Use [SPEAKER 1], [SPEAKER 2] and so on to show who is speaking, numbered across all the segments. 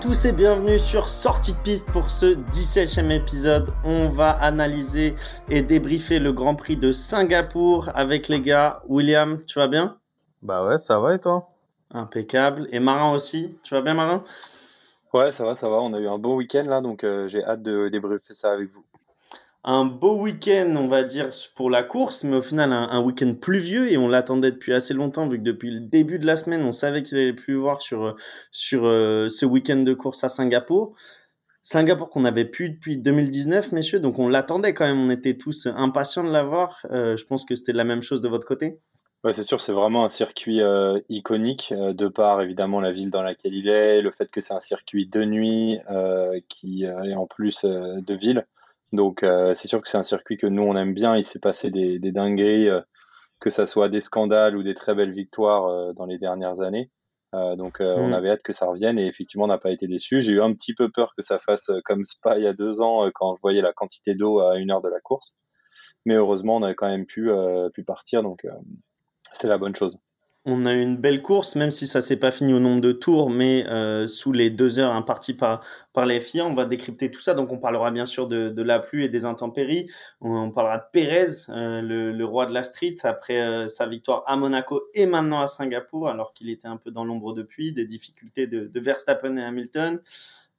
[SPEAKER 1] Tous et bienvenue sur Sortie de piste pour ce 17e épisode. On va analyser et débriefer le Grand Prix de Singapour avec les gars. William, tu vas bien?
[SPEAKER 2] Bah ouais, ça va et toi?
[SPEAKER 1] Impeccable. Et Marin aussi, tu vas bien Marin?
[SPEAKER 3] Ouais, ça va, ça va. On a eu un beau week-end là, donc euh, j'ai hâte de débriefer ça avec vous
[SPEAKER 1] un beau week-end, on va dire, pour la course, mais au final, un, week-end pluvieux et on l'attendait depuis assez longtemps, vu que depuis le début de la semaine, on savait qu'il allait pleuvoir sur, sur euh, ce week-end de course à Singapour. Singapour qu'on n'avait plus depuis 2019, messieurs, donc on l'attendait quand même, on était tous impatients de l'avoir. Euh, je pense que c'était la même chose de votre côté.
[SPEAKER 3] Ouais, c'est sûr, c'est vraiment un circuit euh, iconique, de par évidemment la ville dans laquelle il est, le fait que c'est un circuit de nuit qui est en plus de ville. Donc euh, c'est sûr que c'est un circuit que nous on aime bien. Il s'est passé des, des dingueries, euh, que ça soit des scandales ou des très belles victoires euh, dans les dernières années. donc on mm. avait hâte que ça revienne et effectivement on n'a pas été déçu. J'ai eu un petit peu peur que ça fasse comme Spa il y a deux ans quand je voyais la quantité d'eau à une heure de la course. Mais heureusement on a quand même pu, pu partir donc c'était la bonne chose.
[SPEAKER 1] On a eu une belle course, même si ça s'est pas fini au nombre de tours, mais euh, sous les deux heures imparties par, par les FIA, on va décrypter tout ça. Donc, on parlera bien sûr de, la pluie et des intempéries. On, parlera de Pérez, euh, le, roi de la street, après euh, sa victoire à Monaco et maintenant à Singapour, alors qu'il était un peu dans l'ombre depuis, des difficultés de, de Verstappen et Hamilton.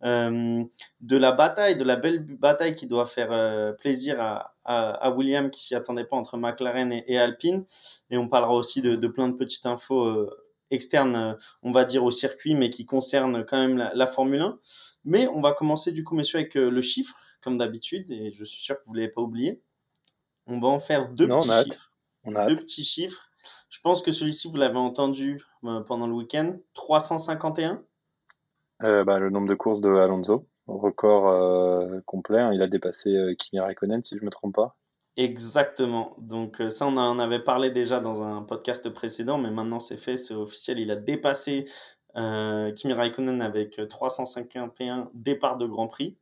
[SPEAKER 1] Euh, de la bataille, de la belle bataille qui doit faire euh, plaisir à, à, William qui s'y attendait pas entre McLaren et, Alpine. Et on parlera aussi de, de plein de petites infos euh, externes, on va dire, au circuit, mais qui concernent quand même la, Formule 1. Mais on va commencer du coup, messieurs, avec le chiffre, comme d'habitude, et je suis sûr que vous ne l'avez pas oublié. On va en faire deux petits chiffres. On a deux petits chiffres. Je pense que celui-ci, vous l'avez entendu pendant le week-end. 351
[SPEAKER 3] euh, bah, le nombre de courses de Alonso, record euh, complet. Hein. il a dépassé euh, Kimi Raikkonen, si je ne me trompe pas.
[SPEAKER 1] Exactement. Donc ça, on en avait parlé déjà dans un podcast précédent, mais maintenant c'est fait, c'est officiel. Il a dépassé Kimi Raikkonen avec 351 départs de Grand Prix.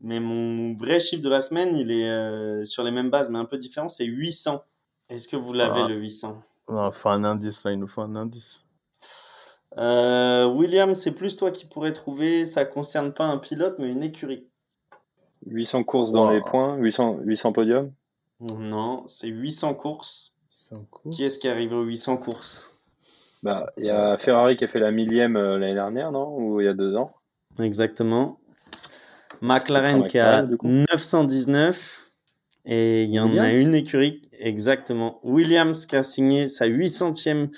[SPEAKER 1] Mais mon vrai chiffre de la semaine, il est sur les mêmes bases, mais un peu différent, c'est 800. Est-ce que vous l'avez, ah. le 800
[SPEAKER 2] Il faut un indice, là, il nous faut un indice.
[SPEAKER 1] Euh, William, c'est plus toi qui pourrais trouver. Ça concerne pas un pilote, mais une écurie.
[SPEAKER 3] 800 courses dans les points, 800, 800 podiums
[SPEAKER 1] Non, c'est 800 courses. Qui est-ce qui est arrivé aux 800 courses?
[SPEAKER 3] Bah, Il y a Ferrari qui a fait la millième euh, l'année dernière, non? Ou il y a deux ans
[SPEAKER 1] Exactement. McLaren qui a 919. Et il y en a une écurie, exactement. Williams qui a signé sa 800e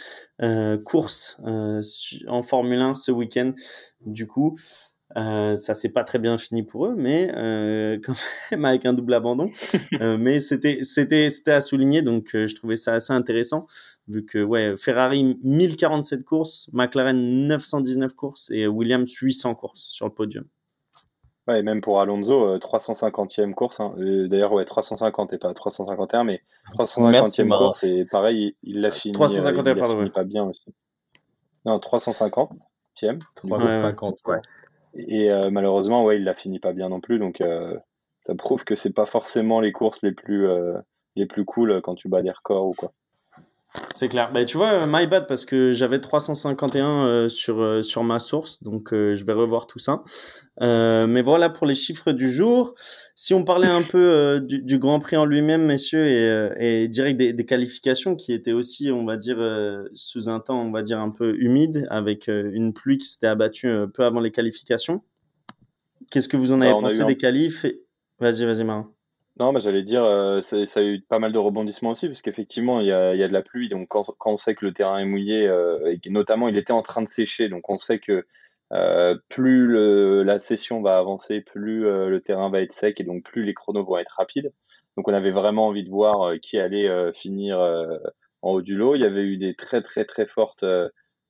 [SPEAKER 1] euh, course euh, en Formule 1 ce week-end. Du coup, euh, ça s'est pas très bien fini pour eux, mais euh, quand même avec un double abandon. mais c'était c'était c'était à souligner, donc je trouvais ça assez intéressant vu que ouais Ferrari 1047 courses, McLaren 919 courses et Williams 800 courses sur le podium.
[SPEAKER 3] Ouais, et même pour Alonso, 350e euh, course. Hein. D'ailleurs, ouais, 350 et pas 351, mais 350e course, et pareil, il l'a fini. 351, euh, il pardon. Fini pas bien aussi. Non, 350e. 350, ouais. Et euh, malheureusement, ouais, il l'a fini pas bien non plus, donc ça prouve que c'est pas forcément les courses les plus, les plus cool quand tu bats des records ou quoi.
[SPEAKER 1] C'est clair. Bah, tu vois, my bad, parce que j'avais 351 euh, sur, euh, sur ma source, donc euh, je vais revoir tout ça. mais voilà pour les chiffres du jour. Si on parlait un peu du, Grand Prix en lui-même, messieurs, et, et direct des, des, qualifications qui étaient aussi, on va dire, sous un temps, on va dire, un peu humide, avec une pluie qui s'était abattue peu avant les qualifications. Qu'est-ce que vous en avez pensé des qualifs Vas-y, vas-y, Marin.
[SPEAKER 3] Non, j'allais dire, euh, ça a eu pas mal de rebondissements aussi, parce qu'effectivement, il y a, y a de la pluie. Donc, quand, on sait que le terrain est mouillé, euh, et notamment, il était en train de sécher, donc on sait que euh, plus la session va avancer, plus le terrain va être sec, et donc plus les chronos vont être rapides. Donc, on avait vraiment envie de voir qui allait finir en haut du lot. Il y avait eu des très, très, très fortes,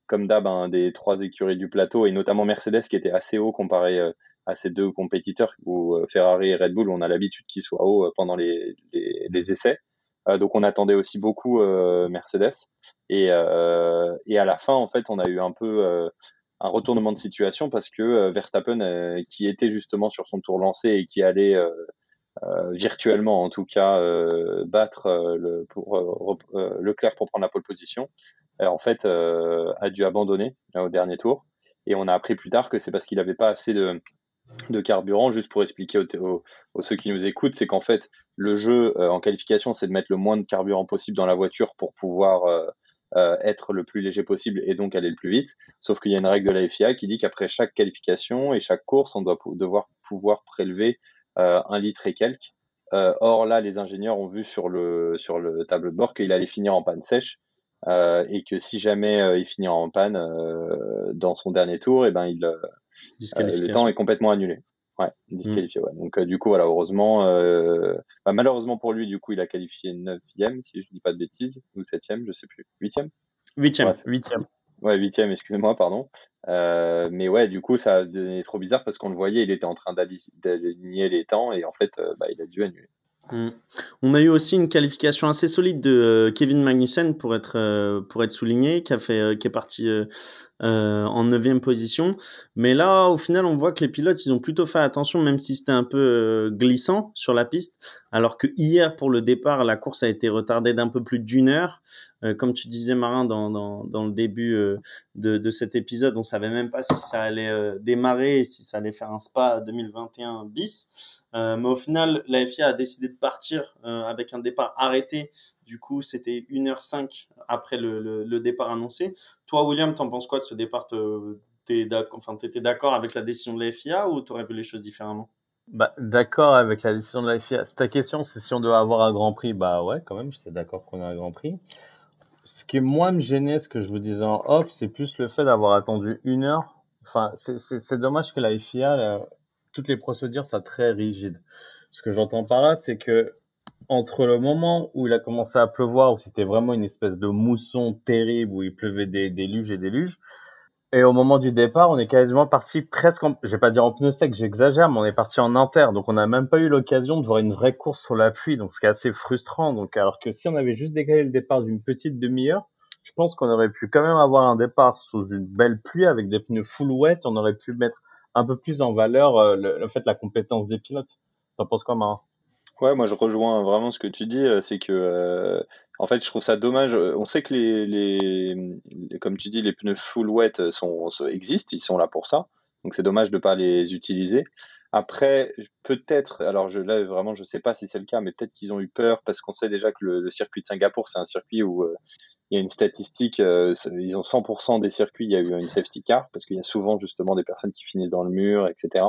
[SPEAKER 3] comme d'hab, hein, des trois écuries du plateau, et notamment Mercedes qui était assez haut comparé à ces deux compétiteurs, où euh, Ferrari et Red Bull, on a l'habitude qu'ils soient hauts euh, pendant les, les, essais. Euh, donc on attendait aussi beaucoup Mercedes. Et, et à la fin, en fait, on a eu un peu un retournement de situation parce que Verstappen, qui était justement sur son tour lancé et qui allait virtuellement, en tout cas, battre le, pour, Leclerc pour prendre la pole position, en fait, a dû abandonner au dernier tour. Et on a appris plus tard que c'est parce qu'il n'avait pas assez de, de carburant. Juste pour expliquer aux, ceux qui nous écoutent, c'est qu'en fait, le jeu en qualification, c'est de mettre le moins de carburant possible dans la voiture pour pouvoir être le plus léger possible et donc aller le plus vite. Sauf qu'il y a une règle de la FIA qui dit qu'après chaque qualification et chaque course, on doit devoir pouvoir prélever un litre et quelques. or là, les ingénieurs ont vu sur le, sur le tableau de bord qu'il allait finir en panne sèche. Euh, et que si jamais euh, il finit en panne euh, dans son dernier tour, et eh ben il le temps est complètement annulé. Ouais, disqualifié. Ouais. Donc du coup voilà, heureusement, bah, malheureusement pour lui, du coup il a qualifié 9e si je dis pas de bêtises ou 7e, je sais plus, 8e.
[SPEAKER 1] 8e.
[SPEAKER 2] 8e.
[SPEAKER 3] Ouais, huitième, excusez-moi, pardon. Euh, mais ouais, du coup, ça devenait trop bizarre parce qu'on le voyait, il était en train d'aligner les temps et en fait, bah, il a dû annuler.
[SPEAKER 1] Mm. On a eu aussi une qualification assez solide de euh, Kevin Magnussen pour être euh, pour être souligné, qui a fait euh, qui est parti en neuvième position. Mais là, au final, on voit que les pilotes, ils ont plutôt fait attention, même si c'était un peu glissant sur la piste. Alors que hier, pour le départ, la course a été retardée d'un peu plus d'une heure. Comme tu disais, Marin, dans, dans, le début de, de, cet épisode, on savait même pas si ça allait démarrer et si ça allait faire un spa 2021 bis. Euh, mais au final, la FIA a décidé de partir euh, avec un départ arrêté. Du coup, c'était 1h05 après le, le, départ annoncé. Toi, William, t'en penses quoi de ce départ? T'étais enfin, d'accord avec la décision de la FIA ou t'aurais vu les choses différemment?
[SPEAKER 2] Bah, D'accord avec la décision de la FIA. Ta question, c'est si on doit avoir un Grand Prix. Bah ouais, quand même, j'étais d'accord qu'on ait un Grand Prix. Ce qui moins me gênait, ce que je vous disais en off, c'est plus le fait d'avoir attendu une heure. Enfin, c'est dommage que la FIA, toutes les procédures soient très rigides. Ce que j'entends par là, c'est que entre le moment où il a commencé à pleuvoir, où c'était vraiment une espèce de mousson terrible, où il pleuvait des déluges et déluges, et au moment du départ, on est quasiment parti presque, en, je vais pas dire en pneu sec, j'exagère, mais on est parti en inter, donc on n'a même pas eu l'occasion de voir une vraie course sur la pluie, donc ce assez frustrant. Donc alors que si on avait juste décalé le départ d'une petite demi-heure, je pense qu'on aurait pu quand même avoir un départ sous une belle pluie avec des pneus full wet, on aurait pu mettre un peu plus en valeur euh, le, fait la compétence des pilotes. T'en penses quoi, Marin?
[SPEAKER 3] Ouais, moi je rejoins vraiment ce que tu dis, euh, c'est que euh, en fait je trouve ça dommage. On sait que les, les, comme tu dis, les pneus full wet sont, existent, ils sont là pour ça. Donc c'est dommage de pas les utiliser. Après, peut-être, alors je, là vraiment je sais pas si c'est le cas, mais peut-être qu'ils ont eu peur parce qu'on sait déjà que le, circuit de Singapour c'est un circuit où il y a une statistique, euh, ils ont 100% des circuits, il y a eu une safety car, parce qu'il y a souvent justement des personnes qui finissent dans le mur, etc.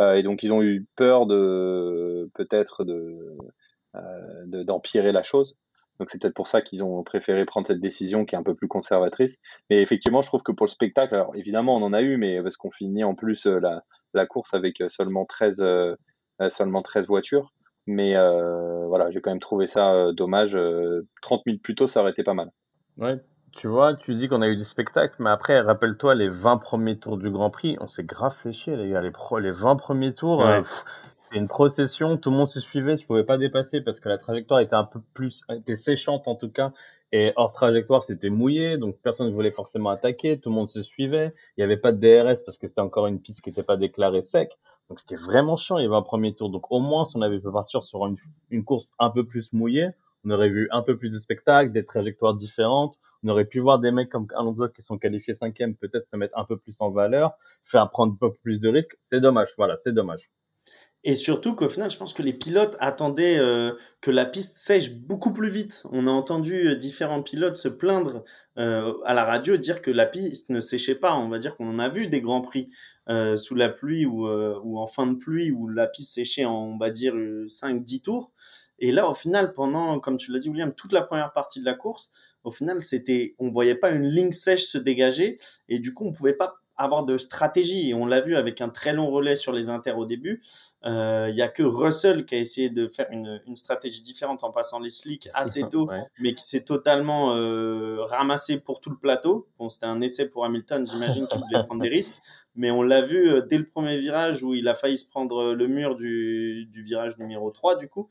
[SPEAKER 3] Euh, et donc ils ont eu peur de peut-être euh, d'empirer la chose. Donc c'est peut-être pour ça qu'ils ont préféré prendre cette décision qui est un peu plus conservatrice. Mais effectivement, je trouve que pour le spectacle, alors évidemment on en a eu, mais parce qu'on finit en plus la, la course avec seulement 13, seulement 13 voitures. Mais voilà, j'ai quand même trouvé ça dommage. 30 minutes plus tôt, ça aurait été pas mal.
[SPEAKER 2] Ouais, tu vois, tu dis qu'on a eu du spectacle, mais après, rappelle-toi, les 20 premiers tours du Grand Prix, on s'est grave fait chier, les gars. Les, pro les 20 premiers tours, euh, c'est une procession, tout le monde se suivait, tu pouvais pas dépasser parce que la trajectoire était un peu plus, était séchante en tout cas, et hors trajectoire, c'était mouillé, donc personne ne voulait forcément attaquer, tout le monde se suivait. Il n'y avait pas de DRS parce que c'était encore une piste qui n'était pas déclarée sec. Donc c'était vraiment chiant les 20 premiers tours. Donc au moins, si on avait pu partir sur une, une course un peu plus mouillée, on aurait vu un peu plus de spectacles, des trajectoires différentes. On aurait pu voir des mecs comme Alonso qui sont qualifiés cinquième peut-être se mettre un peu plus en valeur, faire prendre un peu plus de risques. C'est dommage, voilà, c'est dommage.
[SPEAKER 1] Et surtout qu'au final, je pense que les pilotes attendaient euh, que la piste sèche beaucoup plus vite. On a entendu euh, différents pilotes se plaindre euh, à la radio, dire que la piste ne séchait pas. On va dire qu'on a vu des grands prix sous la pluie ou, ou, en fin de pluie où la piste séchait en, on va dire, 5-10 tours. Et là, au final, pendant, comme tu l'as dit, William, toute la première partie de la course, au final, c'était, on voyait pas une ligne sèche se dégager, et du coup, on pouvait pas avoir de stratégie. Et on l'a vu avec un très long relais sur les inters au début. Euh, il y a que Russell qui a essayé de faire une, une stratégie différente en passant les slicks assez tôt, mais qui s'est totalement euh, ramassé pour tout le plateau. Bon, c'était un essai pour Hamilton, j'imagine qu'il voulait prendre des risques. Mais on l'a vu euh, dès le premier virage où il a failli se prendre le mur du, du virage numéro 3, du coup.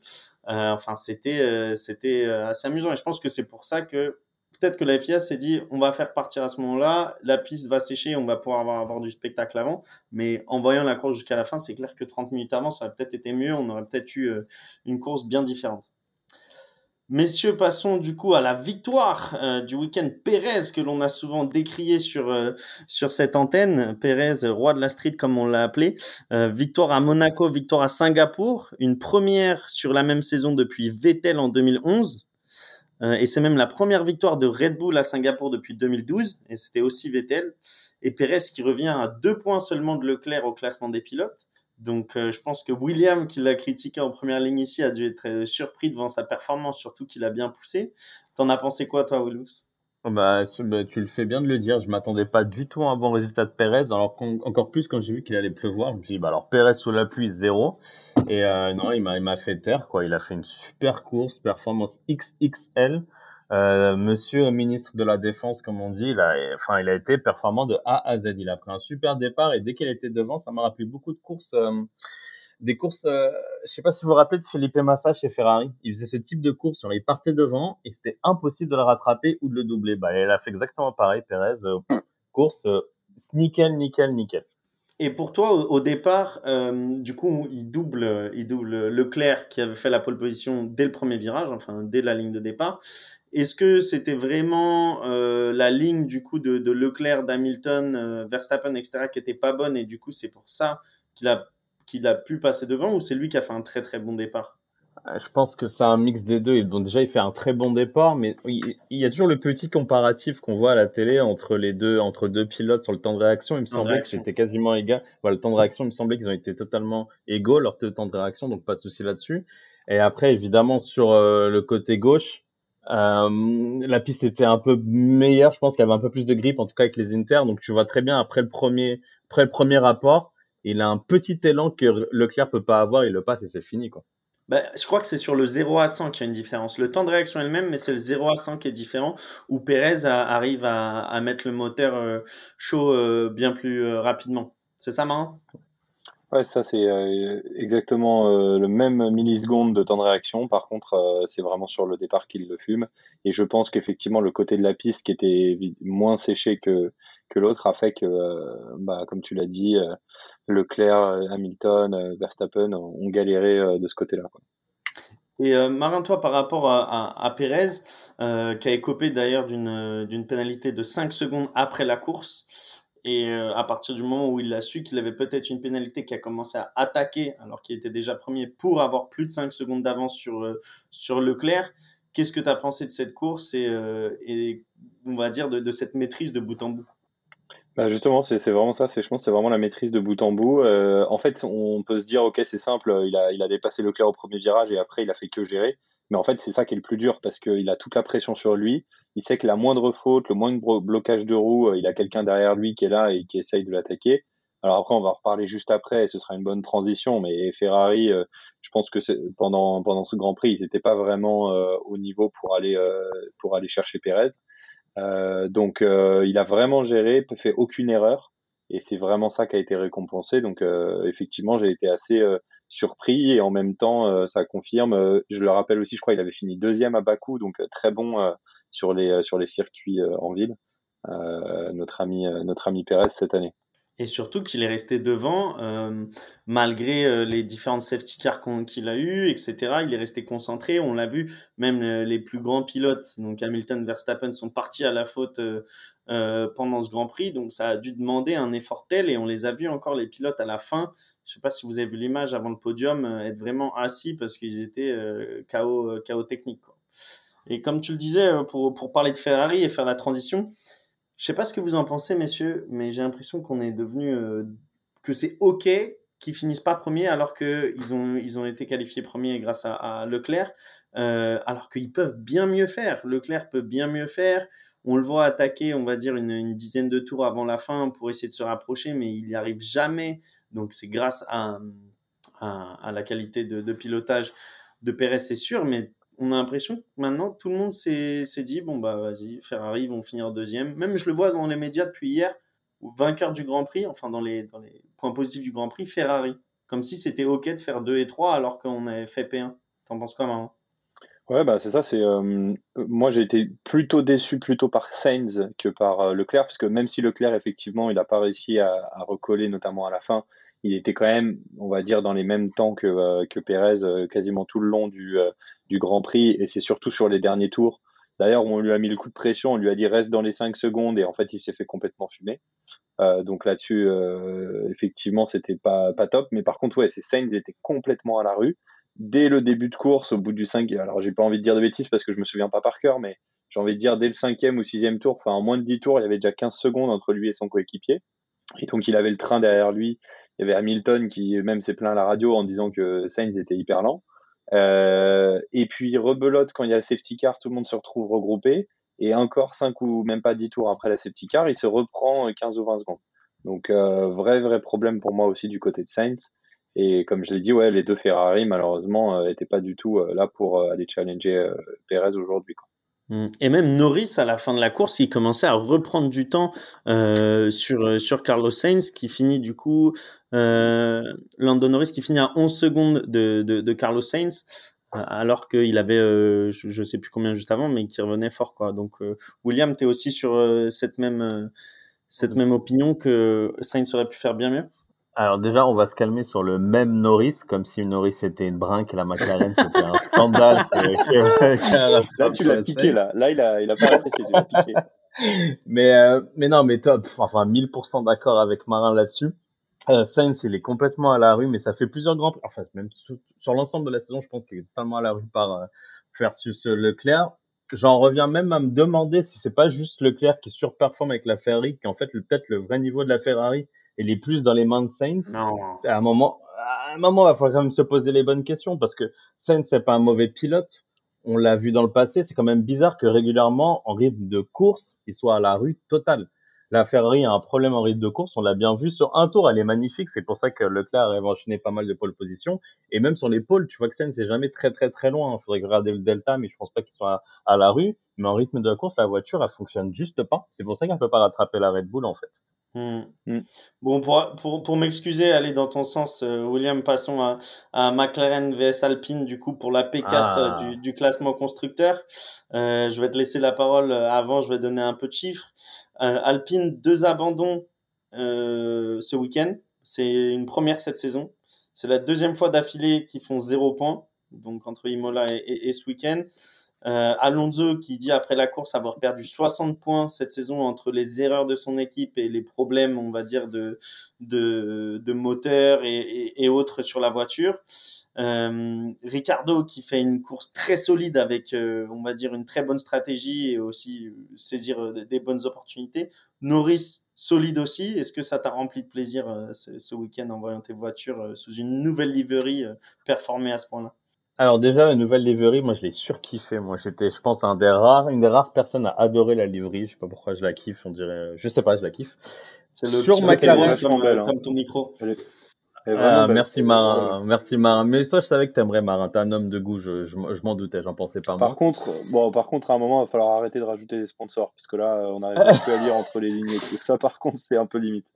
[SPEAKER 1] Euh, enfin, c'était euh, c'était assez amusant. Et je pense que c'est pour ça que peut-être que la FIA s'est dit on va faire partir à ce moment-là, la piste va sécher, on va pouvoir avoir, du spectacle avant. Mais en voyant la course jusqu'à la fin, c'est clair que 30 minutes avant, ça aurait peut-être été mieux, on aurait peut-être eu euh, une course bien différente. Messieurs, passons du coup à la victoire euh, du week-end Pérez que l'on a souvent décrié sur euh, sur cette antenne. Pérez, roi de la street comme on l'a appelé. Victoire à Monaco, victoire à Singapour, une première sur la même saison depuis Vettel en 2011. Et c'est même la première victoire de Red Bull à Singapour depuis 2012, et c'était aussi Vettel. Et Pérez qui revient à deux points seulement de Leclerc au classement des pilotes. Donc, euh, je pense que William, qui l'a critiqué en première ligne ici, a dû être euh, surpris devant sa performance, surtout qu'il a bien poussé. T'en as pensé quoi, toi, Willux
[SPEAKER 2] bah, bah, tu le fais bien de le dire. Je m'attendais pas du tout à un bon résultat de Perez. Alors encore plus quand j'ai vu qu'il allait pleuvoir, je me suis dit bah alors Perez sous la pluie zéro. Et euh, non, il m'a fait taire quoi. Il a fait une super course, performance XXL. Euh, monsieur ministre de la Défense, comme on dit, il a, enfin, il a été performant de A à Z. Il a pris un super départ et dès qu'il était devant, ça m'a rappelé beaucoup de courses, euh, des courses. Euh, je sais pas si vous vous rappelez de Felipe Massa chez Ferrari. Il faisait ce type de course, il partait devant et c'était impossible de le rattraper ou de le doubler. Bah, il a fait exactement pareil, Perez. course nickel, nickel, nickel.
[SPEAKER 1] Et pour toi, au, départ, du coup, il double, il double Leclerc qui avait fait la pole position dès le premier virage, enfin dès la ligne de départ. Est-ce que c'était vraiment euh, la ligne du coup de, Leclerc, d'Hamilton, euh, Verstappen, etc. qui était pas bonne et du coup c'est pour ça qu'il a qu'il a pu passer devant ou c'est lui qui a fait un très très bon départ?
[SPEAKER 2] euh, Je pense que c'est un mix des deux. Bon, déjà il fait un très bon départ, mais il, y a toujours le petit comparatif qu'on voit à la télé entre les deux entre deux pilotes sur le temps de réaction. Il me semblait que c'était quasiment égal. Voilà, le temps de réaction, il me semblait qu'ils ont été totalement égaux leur temps de réaction, donc pas de souci là-dessus. Et après évidemment sur le côté gauche euh, la piste était un peu meilleure, je pense qu'il y avait un peu plus de grip, en tout cas avec les Inter. Donc tu vois très bien après le premier, après le premier rapport, il a un petit élan que Leclerc peut pas avoir, il le passe et c'est fini quoi.
[SPEAKER 1] Bah, je crois que c'est sur le 0 à 100 qu'il y a une différence. Le temps de réaction est le même, mais c'est le 0 à 100 qui est différent, où Perez arrive à, mettre le moteur euh, chaud euh, bien plus rapidement. C'est ça, Marin?
[SPEAKER 3] Ouais, ça c'est euh, exactement euh, le même milliseconde de temps de réaction. Par contre, euh, c'est vraiment sur le départ qu'il le fume. Et je pense qu'effectivement, le côté de la piste qui était moins séché que, que l'autre a fait que, bah, comme tu l'as dit, Leclerc, Hamilton, Verstappen ont galéré de ce côté-là.
[SPEAKER 1] Et Marin, toi, par rapport à, à, Pérez, qui a écopé d'ailleurs d'une pénalité de 5 secondes après la course, et euh, à partir du moment où il a su qu'il avait peut-être une pénalité qui a commencé à attaquer alors qu'il était déjà premier pour avoir plus de 5 secondes d'avance sur, euh, sur Leclerc, qu'est-ce que tu as pensé de cette course et, euh, on va dire de, de, cette maîtrise de bout en bout?
[SPEAKER 3] Bah justement, c'est vraiment ça. Je pense c'est vraiment la maîtrise de bout en bout. en fait, on peut se dire, ok, c'est simple, il a, il a dépassé Leclerc au premier virage et après, il a fait que gérer. Mais en fait, c'est ça qui est le plus dur parce qu'il a toute la pression sur lui. Il sait que la moindre faute, le moindre blocage de roue, euh, il a quelqu'un derrière lui qui est là et qui essaye de l'attaquer. Alors après, on va reparler juste après et ce sera une bonne transition. Mais Ferrari, euh, je pense que pendant, pendant ce Grand Prix, ils n'étaient pas vraiment euh, au niveau pour aller, pour aller chercher Pérez. donc, il a vraiment géré, fait aucune erreur. Et c'est vraiment ça qui a été récompensé. Donc, effectivement, j'ai été assez surpris et en même temps, ça confirme. je le rappelle aussi, je crois, il avait fini deuxième à Bakou, donc très bon sur les sur les circuits en ville. notre ami notre ami Pérez cette année.
[SPEAKER 1] Et surtout qu'il est resté devant malgré les différentes safety cars qu'il a eu, etc. Il est resté concentré. On l'a vu, même les plus grands pilotes, donc Hamilton, Verstappen, sont partis à la faute pendant ce Grand Prix. Donc ça a dû demander un effort tel et on les a vus encore les pilotes à la fin je sais pas si vous avez vu l'image avant le podium, euh, être vraiment assis parce qu'ils étaient euh, euh, KO technique. Et comme tu le disais, pour, pour parler de Ferrari et faire la transition, je sais pas ce que vous en pensez, messieurs, mais j'ai l'impression qu'on est devenu que c'est ok qu'ils finissent pas premiers alors qu'ils ont, ils ont été qualifiés premiers grâce à, Leclerc, alors qu'ils peuvent bien mieux faire. Leclerc peut bien mieux faire. On le voit attaquer, on va dire, une, dizaine de tours avant la fin pour essayer de se rapprocher, mais il n'y arrive jamais donc c'est grâce à, à, la qualité de, pilotage de Perez, c'est sûr, mais on a l'impression maintenant tout le monde s'est dit bon bah vas-y, Ferrari vont finir deuxième. Même je le vois dans les médias depuis hier, vainqueur du Grand Prix, enfin dans les, points positifs du Grand Prix, Ferrari. Comme si c'était ok de faire 2 et 3 alors qu'on avait fait P1. T'en penses quoi, Martin
[SPEAKER 3] Ouais, bah c'est ça. C'est euh, moi j'ai été plutôt déçu plutôt par Sainz que par euh, Leclerc, parce que même si Leclerc effectivement il n'a pas réussi à, recoller, notamment à la fin, il était quand même, on va dire, dans les mêmes temps que, euh, Pérez euh, quasiment tout le long du, euh, du Grand Prix, et c'est surtout sur les derniers tours. D'ailleurs, on lui a mis le coup de pression, on lui a dit reste dans les 5 secondes, et en fait, il s'est fait complètement fumer. donc là-dessus, effectivement, c'était pas, pas top. Mais par contre, ouais, ces Sainz étaient complètement à la rue. Dès le début de course, au bout du 5, alors j'ai pas envie de dire de bêtises parce que je me souviens pas par cœur, mais j'ai envie de dire dès le cinquième ou sixième tour, enfin en moins de 10 tours, il y avait déjà 15 secondes entre lui et son coéquipier. Et donc il avait le train derrière lui. Il y avait Hamilton qui même s'est plaint à la radio en disant que Sainz était hyper lent. Euh, et puis rebelote quand il y a le safety car, tout le monde se retrouve regroupé. Et encore 5 ou même pas 10 tours après la safety car, il se reprend 15 ou 20 secondes. Donc euh, vrai vrai problème pour moi aussi du côté de Sainz. Et comme je l'ai dit, ouais, les deux Ferrari malheureusement n'étaient euh, pas du tout là pour aller challenger Perez aujourd'hui.
[SPEAKER 1] Mmh. Et même Norris, à la fin de la course, il commençait à reprendre du temps euh, sur, euh, sur Carlos Sainz, qui finit du coup, euh, Lando Norris qui finit à 11 secondes de, de, de Carlos Sainz, alors qu'il avait, euh, je ne sais plus combien juste avant, mais qui revenait fort. Quoi. Donc, euh, William, tu es aussi sur euh, cette, même, cette même opinion que Sainz aurait pu faire bien mieux?
[SPEAKER 2] Alors déjà, on va se calmer sur le même Norris, comme si Norris était une brinque et la McLaren c'était un scandale.
[SPEAKER 3] là, tu l'as piqué là. Là, il a, il a pas apprécié, tu l'as piqué.
[SPEAKER 2] Mais, euh, mais non, mais top. Enfin, 1000% d'accord avec Marin là-dessus. Euh, Sainz, il est complètement à la rue, mais ça fait plusieurs grands. Enfin, même sur, sur l'ensemble de la saison, je pense qu'il est totalement à la rue par euh, versus Leclerc. J'en reviens même à me demander si c'est pas juste Leclerc qui surperforme avec la Ferrari, qu'en fait, peut-être le vrai niveau de la Ferrari elle est plus dans les mains de Sainz.
[SPEAKER 1] Non.
[SPEAKER 2] À un moment, à un moment, il va falloir quand même se poser les bonnes questions parce que Sainz c'est pas un mauvais pilote. On l'a vu dans le passé. C'est quand même bizarre que régulièrement, en rythme de course, il soit à la rue totale. La Ferrari a un problème en rythme de course. On l'a bien vu sur un tour. Elle est magnifique. C'est pour ça que Leclerc a enchaîné pas mal de pole position. Et même sur les pôles, tu vois que Sainz c'est jamais très très très loin. Il faudrait regarder le delta, mais je pense pas qu'il soit à, la rue. Mais en rythme de course, la voiture, elle fonctionne juste pas. C'est pour ça qu'elle peut pas rattraper la Red Bull en fait.
[SPEAKER 1] Hmm. Hmm. Bon, pour, pour, pour m'excuser, aller dans ton sens, euh, William, passons à, à, McLaren vs Alpine, du coup, pour la P4 ah. du, du, classement constructeur. Euh, je vais te laisser la parole euh, avant, je vais donner un peu de chiffres. Euh, Alpine, deux abandons euh, ce week-end. C'est une première cette saison. C'est la deuxième fois d'affilée qu'ils font zéro point, donc entre Imola et, et, et ce week-end. Euh, Alonso qui dit après la course avoir perdu 60 points cette saison entre les erreurs de son équipe et les problèmes, on va dire, de, de, moteur et, autres sur la voiture. Euh, Ricardo qui fait une course très solide avec, euh, on va dire, une très bonne stratégie et aussi saisir des bonnes opportunités. Norris solide aussi. Est-ce que ça t'a rempli de plaisir ce, week-end en voyant tes voitures sous une nouvelle liverie performer à ce point-là?
[SPEAKER 2] Alors déjà, la nouvelle livery, moi je l'ai surkiffé. Moi j'étais, je pense, un des rares, une des rares personnes à adorer la livery. Je sais pas pourquoi je la kiffe. On dirait, je sais pas, je la kiffe.
[SPEAKER 1] C'est le sur McLaren, comme, hein. comme ton micro.
[SPEAKER 2] Ah, merci Marin, merci Marin. Mais toi, je savais que t'aimerais Marin. T'es un homme de goût. Je, je, je m'en doutais, j'en pensais pas.
[SPEAKER 3] Par
[SPEAKER 2] moi.
[SPEAKER 3] contre, bon, par contre, à un moment, il va falloir arrêter de rajouter des sponsors parce que là, on n'arrive plus à lire entre les lignes et tout. Ça, par contre, c'est un peu limite.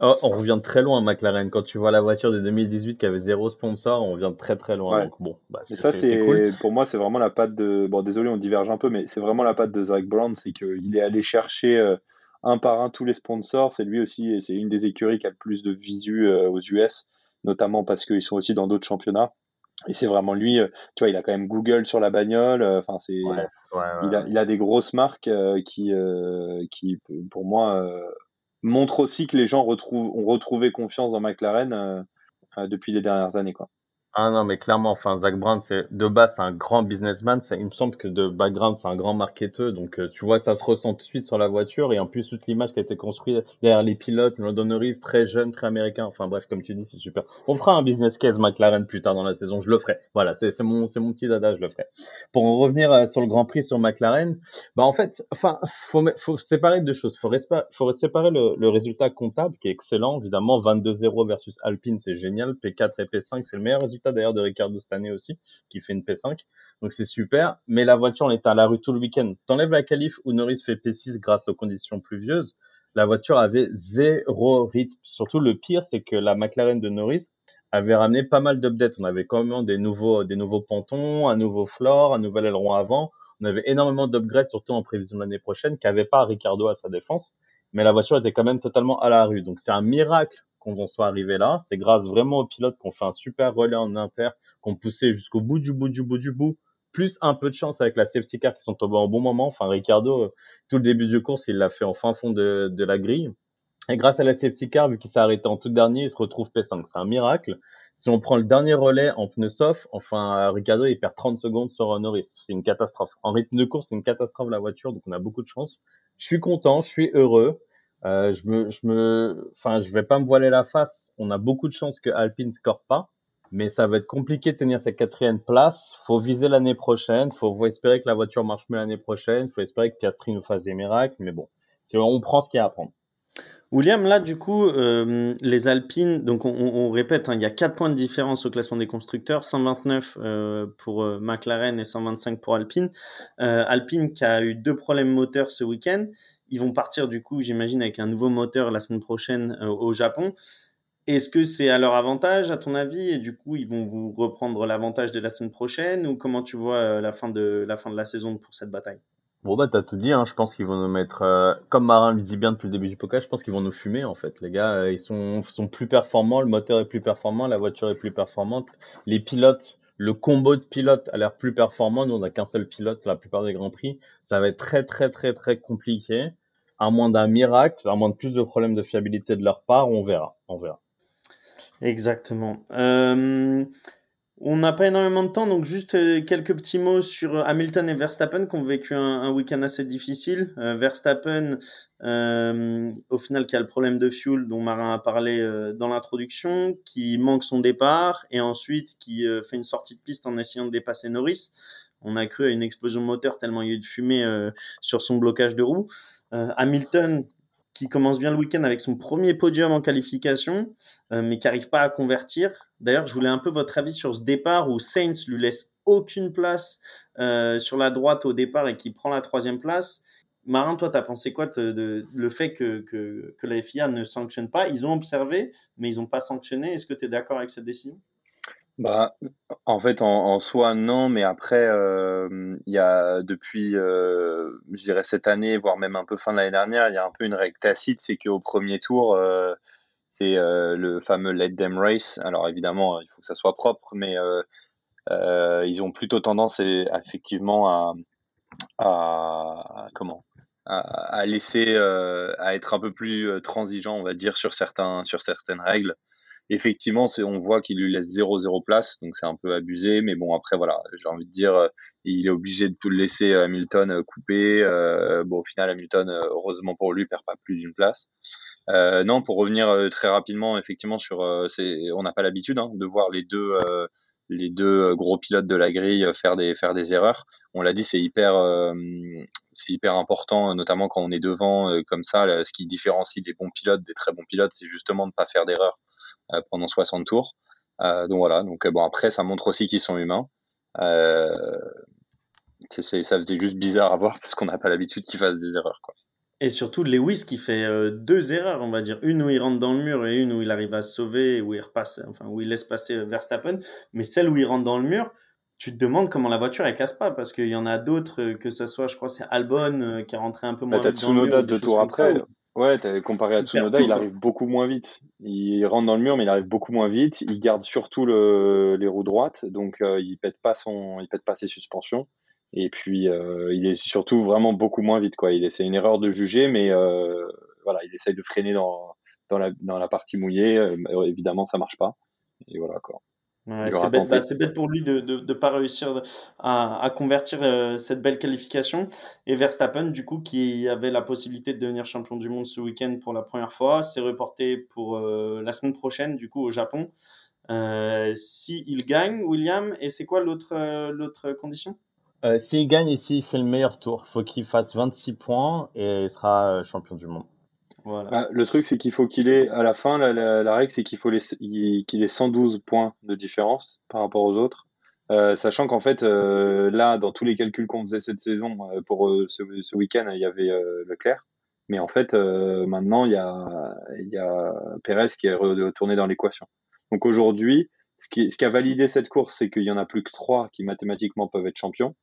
[SPEAKER 2] Oh, on revient très loin, McLaren. Quand tu vois la voiture de 2018 qui avait zéro sponsor, on revient très très loin.
[SPEAKER 3] Ouais.
[SPEAKER 2] Donc bon, bah,
[SPEAKER 3] Mais ça, c'est cool. pour moi, c'est vraiment la patte de. Bon, désolé, on diverge un peu, mais c'est vraiment la patte de Zach Brown, c'est qu'il est allé chercher euh, un par un tous les sponsors. C'est lui aussi, et c'est une des écuries qui a le plus de visu euh, aux US, notamment parce qu'ils sont aussi dans d'autres championnats. Et c'est vraiment lui, euh, tu vois, il a quand même Google sur la bagnole. Enfin, c'est,
[SPEAKER 2] Ouais, ouais,
[SPEAKER 3] il, il a des grosses marques qui, qui, pour moi, montrent aussi que les gens retrouvent, ont retrouvé confiance dans McLaren euh, euh, depuis les dernières années, quoi.
[SPEAKER 2] Ah non, mais clairement, enfin, Zach Brown, c'est de base, c'est un grand businessman. C'est- Il me semble que de background, c'est un grand marketeur. Donc, euh, tu vois, ça se ressent tout de suite sur la voiture. Et en plus, toute l'image qui a été construite derrière les pilotes, London Norris, très jeune, très américain. Enfin, bref, comme tu dis, c'est super. On fera un business case McLaren plus tard dans la saison. Je le ferai. Voilà, c'est mon, mon petit dada, je le ferai. Pour en revenir euh, sur le Grand Prix sur McLaren, bah, en fait, enfin, faut, faut séparer deux choses. Faut, faut séparer le, le résultat comptable, qui est excellent, évidemment. 22-0 versus Alpine, c'est génial. P4 et P5, c'est le meilleur résultat d'ailleurs de Ricardo cette année aussi, qui fait une P5. Donc c'est super. Mais la voiture, on était à la rue tout le week-end. T'enlèves la qualif où Norris fait P6 grâce aux conditions pluvieuses. La voiture avait zéro rythme. Surtout le pire, c'est que la McLaren de Norris avait ramené pas mal d'updates. On avait quand même des nouveaux, des nouveaux pontons, un nouveau floor, un nouvel aileron avant. On avait énormément d'upgrades, surtout en prévision de l'année prochaine, qu'avait pas Ricardo à sa défense. Mais la voiture était quand même totalement à la rue. Donc c'est un miracle qu'on en soit arrivé là. C'est grâce vraiment aux pilotes qu'on fait un super relais en inter, qu'on poussait jusqu'au bout du bout du bout du bout, plus un peu de chance avec la safety car qui sont tombés au bon moment. Enfin, Ricardo, euh, tout le début du course, il l'a fait en fin fond de, de la grille. Et grâce à la safety car, vu qu'il s'est arrêté en tout dernier, il se retrouve P5. C'est un miracle. Si on prend le dernier relais en pneu soft, enfin, Ricardo, il perd 30 secondes sur Norris. C'est une catastrophe. En rythme de course, c'est une catastrophe la voiture, donc on a beaucoup de chance. Je suis content, je suis heureux. Euh, je me, je me, enfin, je vais pas me voiler la face. On a beaucoup de chance que Alpine score pas, mais ça va être compliqué de tenir cette quatrième place. Faut viser l'année prochaine. Faut, espérer que la voiture marche mieux l'année prochaine. Faut espérer que Castri nous fasse des miracles. Mais bon, on prend ce qu'il y a à prendre.
[SPEAKER 1] William, là, du coup, euh, les Alpines, donc on, répète, hein, il y a 4 points de différence au classement des constructeurs, 129 euh, pour McLaren et 125 pour Alpine. Alpine qui a eu deux problèmes moteurs ce week-end. Ils vont partir, du coup, j'imagine, avec un nouveau moteur la semaine prochaine au Japon. Est-ce que c'est à leur avantage, à ton avis, et du coup, ils vont vous reprendre l'avantage de la semaine prochaine, ou comment tu vois la fin de la fin de la saison pour cette bataille?
[SPEAKER 2] Bon bah t'as tout dit, hein. je pense qu'ils vont nous mettre, euh, comme Marin lui dit bien depuis le début du podcast, je pense qu'ils vont nous fumer en fait. Les gars, euh, ils sont plus performants, le moteur est plus performant, la voiture est plus performante, les pilotes, le combo de pilotes a l'air plus performant. Nous on a qu'un seul pilote la plupart des grands prix, ça va être très très très très compliqué. À moins d'un miracle, à moins de plus de problèmes de fiabilité de leur part, on verra, on verra.
[SPEAKER 1] Exactement. Euh... On n'a pas énormément de temps, donc juste euh, quelques petits mots sur euh, Hamilton et Verstappen qui ont vécu un, week-end assez difficile. Euh, Verstappen, au final, qui a le problème de fuel dont Marin a parlé dans l'introduction, qui manque son départ et ensuite qui fait une sortie de piste en essayant de dépasser Norris. On a cru à une explosion moteur tellement il y a eu de fumée sur son blocage de roue. Hamilton qui commence bien le week-end avec son premier podium en qualification, mais qui n'arrive pas à convertir. D'ailleurs, je voulais un peu votre avis sur ce départ où Saints lui laisse aucune place euh, sur la droite au départ et qui prend la troisième place. Marin, toi, tu as pensé quoi de, le fait que, la FIA ne sanctionne pas? Ils ont observé, mais ils n'ont pas sanctionné. Est-ce que tu es d'accord avec cette décision?
[SPEAKER 3] Bah, en fait, en, soi, non, mais après, euh, il y a depuis, euh, je dirais cette année, voire même un peu fin de l'année dernière, il y a un peu une règle tacite, c'est qu'au premier tour, euh, c'est le fameux Let Them Race. Alors évidemment, il faut que ça soit propre, mais ils ont plutôt tendance effectivement à, comment? Laisser à être un peu plus transigeant, on va dire, sur certains sur certaines règles. Effectivement, on voit qu'il lui laisse 0-0 place, donc c'est un peu abusé, mais bon après voilà, j'ai envie de dire, il est obligé de tout laisser Hamilton couper. bon au final Hamilton, heureusement pour lui, perd pas plus d'une place. Euh, non, pour revenir euh, très rapidement, effectivement, sur, euh, on n'a pas l'habitude hein, de voir les deux, les deux gros pilotes de la grille faire des, faire des erreurs. On l'a dit, c'est hyper, c'est hyper important, notamment quand on est devant comme ça. ce qui différencie les bons pilotes des très bons pilotes, c'est justement de ne pas faire d'erreurs pendant 60 tours. donc voilà. Donc bon, après, ça montre aussi qu'ils sont humains. ça faisait juste bizarre à voir parce qu'on n'a pas l'habitude qu'ils fassent des erreurs. Quoi.
[SPEAKER 1] Et surtout Lewis qui fait euh, deux erreurs, on va dire. Une où il rentre dans le mur et une où il arrive à se sauver, où il repasse, enfin, où il laisse passer euh, Verstappen. Mais celle où il rentre dans le mur, tu te demandes comment la voiture elle casse pas parce qu'il y en a d'autres, euh, que ce soit, je crois, c'est Albon qui est rentré un peu moins
[SPEAKER 3] vite. Tsunoda deux tours après. Ouais, as comparé à Tsunoda, il arrive beaucoup moins vite. Il rentre dans le mur, mais il arrive beaucoup moins vite. Il garde surtout le, les roues droites, donc il pète pas son, il pète pas ses suspensions. Et puis, euh, il est surtout vraiment beaucoup moins vite. Quoi. Il c'est une erreur de juger, mais euh, voilà, il essaye de freiner dans, dans, la, dans la partie mouillée. Euh, évidemment, ça marche pas. Et voilà quoi.
[SPEAKER 1] Ouais, c'est bête, bah, bête, pour lui de ne pas réussir à, à convertir euh, cette belle qualification. Et Verstappen, du coup, qui avait la possibilité de devenir champion du monde ce week-end pour la première fois, s'est reporté pour euh, la semaine prochaine, du coup, au Japon. Euh, si il gagne, William, et c'est quoi l'autre l'autre condition?
[SPEAKER 2] Euh, s'il gagne ici, il fait le meilleur tour. Il faut qu'il fasse 26 points et il sera champion du monde.
[SPEAKER 3] Bah, le truc, c'est qu'il faut qu'il ait, à la fin, la, règle, c'est qu'il faut qu'il ait 112 points de différence par rapport aux autres. Euh, sachant qu'en fait, là, dans tous les calculs qu'on faisait cette saison, pour ce, week-end, il y avait Leclerc. Mais en fait, maintenant, il y a, y a Perez qui est retourné dans l'équation. Donc aujourd'hui, ce qui, ce qui, a validé cette course, c'est qu'il y en a plus que trois qui mathématiquement peuvent être champions.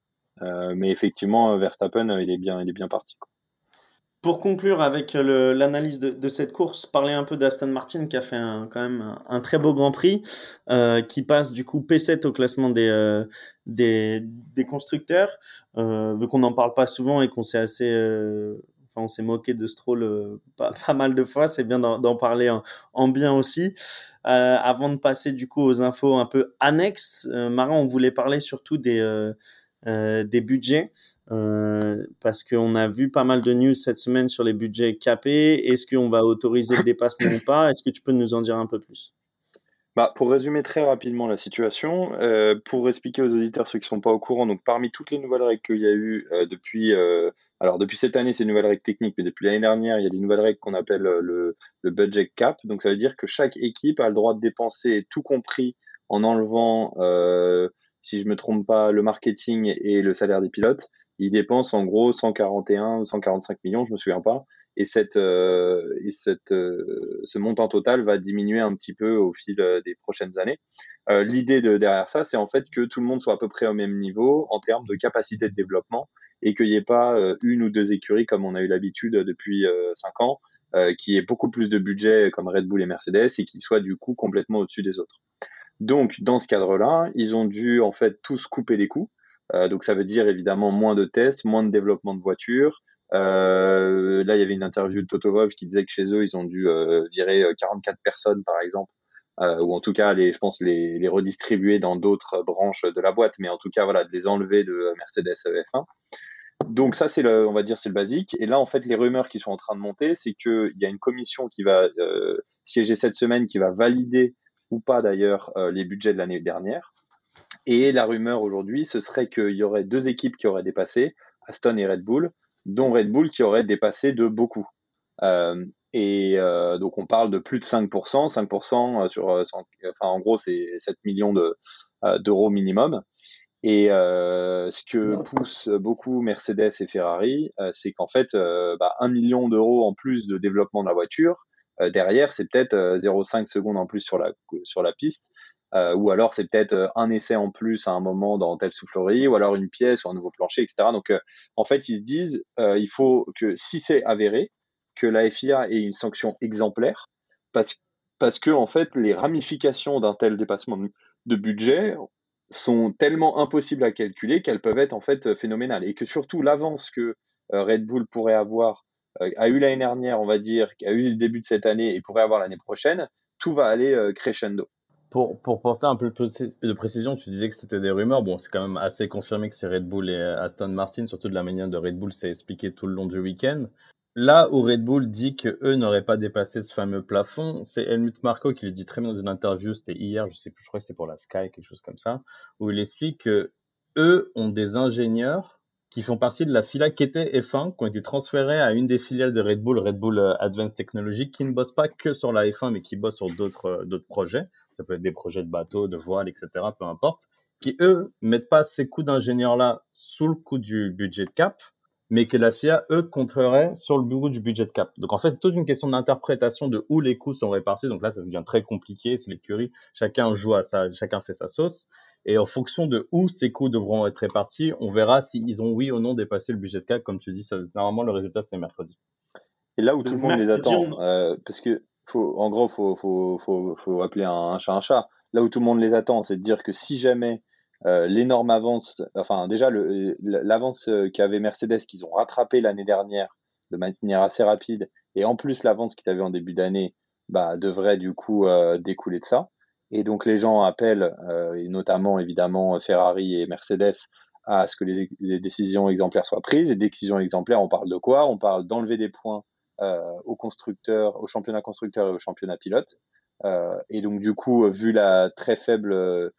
[SPEAKER 3] Euh, mais effectivement, Verstappen, il est bien, il est bien parti.
[SPEAKER 1] Pour conclure avec l'analyse de, cette course, parler un peu d'Aston Martin qui a fait quand même un, très beau Grand Prix, euh, qui passe du coup P7 au classement des, euh, constructeurs. Euh, vu qu'on n'en parle pas souvent et qu'on s'est assez, enfin on s'est moqué de Stroll pas, mal de fois, c'est bien d'en parler en, bien aussi. avant de passer du coup aux infos un peu annexes, Marin, on voulait parler surtout des des budgets. Euh, parce qu'on a vu pas mal de news cette semaine sur les budgets capés. Est-ce qu'on va autoriser le dépassement ou pas? Est-ce que tu peux nous en dire un peu plus?
[SPEAKER 3] Bah, pour résumer très rapidement la situation, euh, pour expliquer aux auditeurs ceux qui ne sont pas au courant, donc parmi toutes les nouvelles règles qu'il y a eu euh, depuis, alors depuis cette année, c'est une nouvelle règle technique, mais depuis l'année dernière, il y a des nouvelles règles qu'on appelle le, le, budget cap. Donc ça veut dire que chaque équipe a le droit de dépenser tout compris en enlevant, si je me trompe pas, le marketing et le salaire des pilotes, il dépense en gros 141 ou 145 millions, je me souviens pas. Et cette euh, et cette euh, ce montant total va diminuer un petit peu au fil euh, des prochaines années. L'idée de derrière ça, c'est en fait que tout le monde soit à peu près au même niveau en termes de capacité de développement et qu'il n'y ait pas une ou deux écuries comme on a eu l'habitude depuis cinq ans, qui ait beaucoup plus de budget comme Red Bull et Mercedes et qui soient du coup complètement au-dessus des autres. Donc dans ce cadre-là, ils ont dû en fait tous couper les coûts. Euh, donc ça veut dire évidemment moins de tests, moins de développement de voitures. Euh, là, il y avait une interview de Toto Wolff qui disait que chez eux, ils ont dû euh, virer 44 personnes, par exemple, ou en tout cas, les, je pense, les, redistribuer dans d'autres branches de la boîte, mais en tout cas, voilà, de les enlever de Mercedes F1. Donc ça, c'est le, on va dire, c'est le basique. Et là, en fait, les rumeurs qui sont en train de monter, c'est qu'il y a une commission qui va siéger cette semaine, qui va valider pas d'ailleurs les budgets de l'année dernière. Et la rumeur aujourd'hui, ce serait qu'il y aurait deux équipes qui auraient dépassé, Aston et Red Bull, dont Red Bull qui aurait dépassé de beaucoup. Euh, et euh, donc on parle de plus de 5%, 5% sur, enfin en gros c'est 7 millions euh, d'euros minimum. Et ce que poussent beaucoup Mercedes et Ferrari, c'est qu'en fait, bah, 1 million d'euros en plus de développement de la voiture, derrière, c'est peut-être 0,5 secondes en plus sur la, sur la piste. Euh, ou alors c'est peut-être euh, un essai en plus à un moment dans telle soufflerie, ou alors une pièce ou un nouveau plancher, etc. Donc euh, en fait ils se disent il faut que si c'est avéré, que la FIA ait une sanction exemplaire, parce, parce que en fait les ramifications d'un tel dépassement de budget sont tellement impossibles à calculer qu'elles peuvent être en fait phénoménales et que surtout l'avance que Red Bull pourrait avoir a eu l'année dernière, on va dire, a eu le début de cette année et pourrait avoir l'année prochaine, tout va aller crescendo.
[SPEAKER 2] Pour, pour porter un peu de précision, tu disais que c'était des rumeurs. Bon, c'est quand même assez confirmé que c'est Red Bull et Aston Martin, surtout de la manière de Red Bull s'est expliqué tout le long du week-end. Là où Red Bull dit que eux n'auraient pas dépassé ce fameux plafond, c'est Helmut Marko qui le dit très bien dans une interview, c'était hier, je sais plus, je crois que c'était pour la Sky, quelque chose comme ça, où il explique que eux ont des ingénieurs qui font partie de la filiale qui était F1, qui ont été transférés à une des filiales de Red Bull, Red Bull euh, Advanced Technology, qui ne bossent pas que sur la F1, mais qui bossent sur d'autres euh, d'autres projets. Ça peut être des projets de bateaux, de voile, etc., peu importe. Qui, eux, mettent pas ces coûts d'ingénieurs-là sous le coup du budget de cap, mais que la FIA, eux, contrerait sur le bureau du budget de cap. Donc, en fait, c'est toute une question d'interprétation de où les coûts sont répartis. Donc là, ça devient très compliqué. C'est l'écurie. Chacun joue à ça, chacun fait sa sauce. Et en fonction de où ces coûts devront être répartis, on verra s'ils ont oui ou non dépassé le budget de cap. Comme tu dis, ça, normalement, le résultat, c'est mercredi.
[SPEAKER 3] Et là où tout le monde les attend, euh, parce que, faut, en gros, faut, faut, faut, faut appeler un, chat un chat. Là où tout le monde les attend, c'est de dire que si jamais euh, l'énorme avance, enfin déjà l'avance euh, qu'avait Mercedes qu'ils ont rattrapé l'année dernière de manière assez rapide, et en plus l'avance qu'ils avaient en début d'année, bah, devrait du coup découler de ça. Et donc les gens appellent, euh, et notamment évidemment Ferrari et Mercedes, à ce que les, décisions exemplaires soient prises. Et décisions exemplaires, on parle de quoi? On parle d'enlever des points euh, aux constructeurs, au championnat constructeur et au championnat pilote. Euh, et donc du coup, vu la très faible